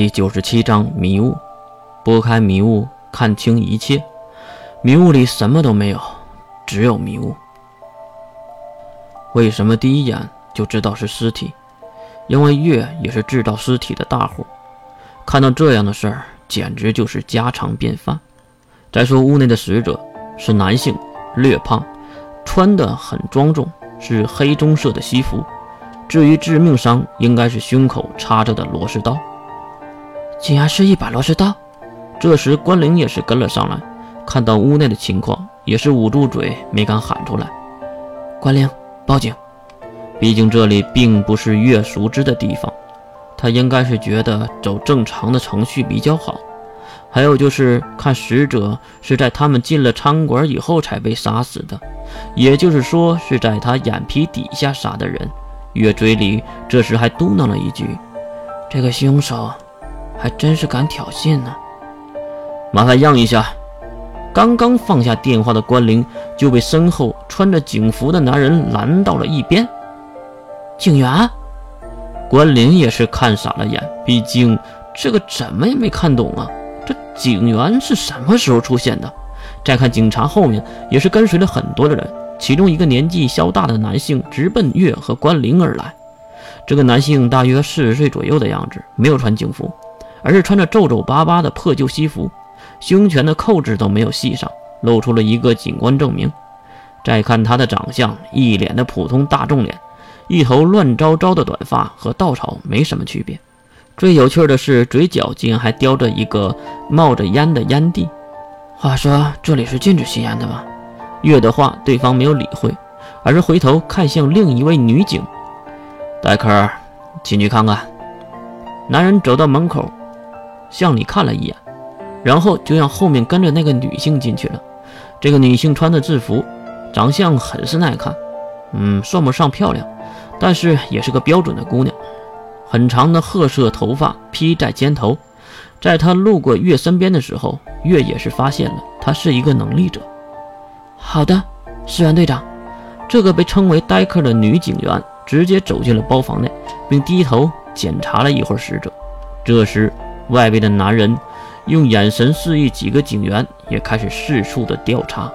第九十七章迷雾。拨开迷雾，看清一切。迷雾里什么都没有，只有迷雾。为什么第一眼就知道是尸体？因为月也是制造尸体的大户。看到这样的事儿，简直就是家常便饭。再说屋内的死者是男性，略胖，穿得很庄重，是黑棕色的西服。至于致命伤，应该是胸口插着的螺丝刀。竟然是一把螺丝刀！这时关灵也是跟了上来，看到屋内的情况，也是捂住嘴，没敢喊出来。关灵，报警！毕竟这里并不是月熟知的地方，他应该是觉得走正常的程序比较好。还有就是看死者是在他们进了餐馆以后才被杀死的，也就是说是在他眼皮底下杀的人。月嘴里这时还嘟囔了一句：“这个凶手。”还真是敢挑衅呢！麻烦让一下。刚刚放下电话的关灵就被身后穿着警服的男人拦到了一边。警员，关灵也是看傻了眼，毕竟这个怎么也没看懂啊。这警员是什么时候出现的？再看警察后面也是跟随了很多的人，其中一个年纪稍大的男性直奔月和关灵而来。这个男性大约四十岁左右的样子，没有穿警服。而是穿着皱皱巴巴的破旧西服，胸前的扣子都没有系上，露出了一个警官证明。再看他的长相，一脸的普通大众脸，一头乱糟糟的短发，和稻草没什么区别。最有趣的是，嘴角竟然还叼着一个冒着烟的烟蒂。话说这里是禁止吸烟的吗？月的话，对方没有理会，而是回头看向另一位女警。戴克，进去看看。男人走到门口。向里看了一眼，然后就让后面跟着那个女性进去了。这个女性穿的制服，长相很是耐看，嗯，算不上漂亮，但是也是个标准的姑娘。很长的褐色头发披在肩头，在她路过月身边的时候，月也是发现了她是一个能力者。好的，石原队长，这个被称为戴克的女警员直接走进了包房内，并低头检查了一会儿死者。这时。外边的男人用眼神示意几个警员也开始四处的调查。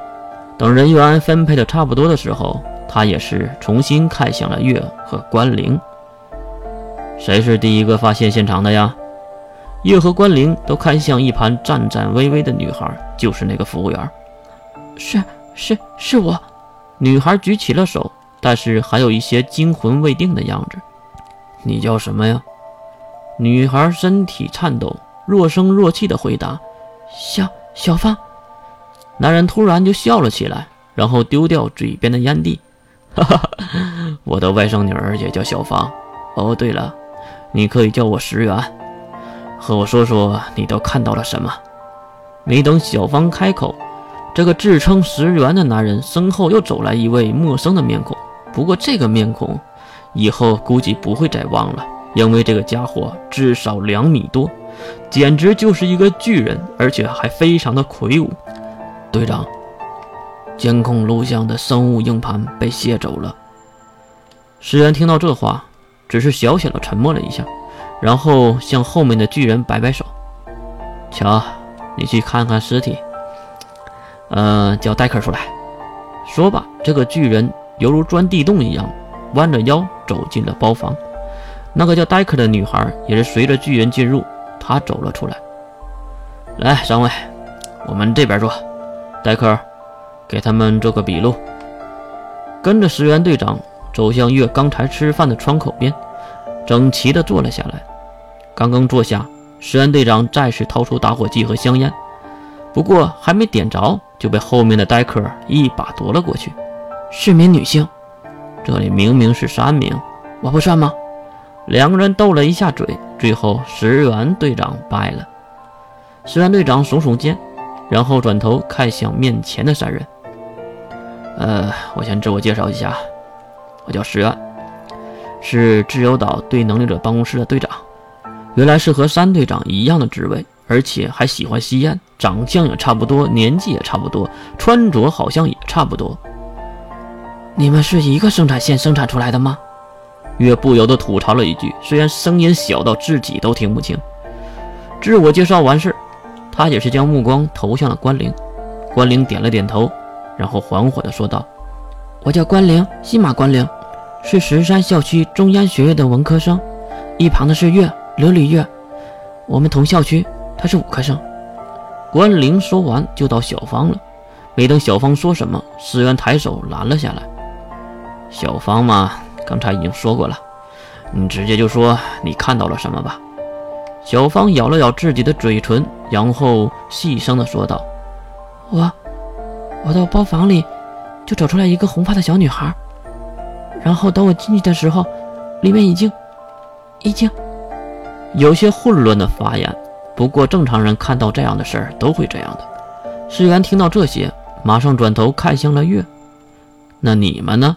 等人员分配的差不多的时候，他也是重新看向了月和关灵。谁是第一个发现现场的呀？月和关灵都看向一旁颤颤巍巍的女孩，就是那个服务员。是是是我。女孩举起了手，但是还有一些惊魂未定的样子。你叫什么呀？女孩身体颤抖，若声若气地回答：“小小芳。”男人突然就笑了起来，然后丢掉嘴边的烟蒂：“哈哈，我的外甥女儿也叫小芳。哦，对了，你可以叫我石原。和我说说你都看到了什么？”没等小芳开口，这个自称石原的男人身后又走来一位陌生的面孔。不过这个面孔，以后估计不会再忘了。因为这个家伙至少两米多，简直就是一个巨人，而且还非常的魁梧。队长，监控录像的生物硬盘被卸走了。石原听到这话，只是小小的沉默了一下，然后向后面的巨人摆摆手：“瞧，你去看看尸体。呃，叫戴克出来。”说罢，这个巨人犹如钻地洞一样，弯着腰走进了包房。那个叫戴克的女孩也是随着巨人进入，她走了出来。来，三位，我们这边坐。戴克，给他们做个笔录。跟着石原队长走向月刚才吃饭的窗口边，整齐地坐了下来。刚刚坐下，石原队长再次掏出打火机和香烟，不过还没点着，就被后面的戴克一把夺了过去。是名女性，这里明明是三名，我不算吗？两个人斗了一下嘴，最后石原队长败了。石原队长耸耸肩，然后转头看向面前的三人：“呃，我先自我介绍一下，我叫石原，是自由岛对能力者办公室的队长。原来是和山队长一样的职位，而且还喜欢吸烟，长相也差不多，年纪也差不多，穿着好像也差不多。你们是一个生产线生产出来的吗？”月不由得吐槽了一句，虽然声音小到自己都听不清。自我介绍完事，他也是将目光投向了关灵。关灵点了点头，然后缓缓地说道：“我叫关灵，西马关灵，是石山校区中央学院的文科生。一旁的是月，琉璃月，我们同校区，他是五科生。”关灵说完就到小芳了。没等小芳说什么，石原抬手拦了下来。小芳嘛，刚才已经说过了，你直接就说你看到了什么吧。小芳咬了咬自己的嘴唇，然后细声的说道：“我，我到包房里，就找出来一个红发的小女孩。然后等我进去的时候，里面已经，已经……有些混乱的发言。不过正常人看到这样的事儿都会这样的。”石原听到这些，马上转头看向了月：“那你们呢？”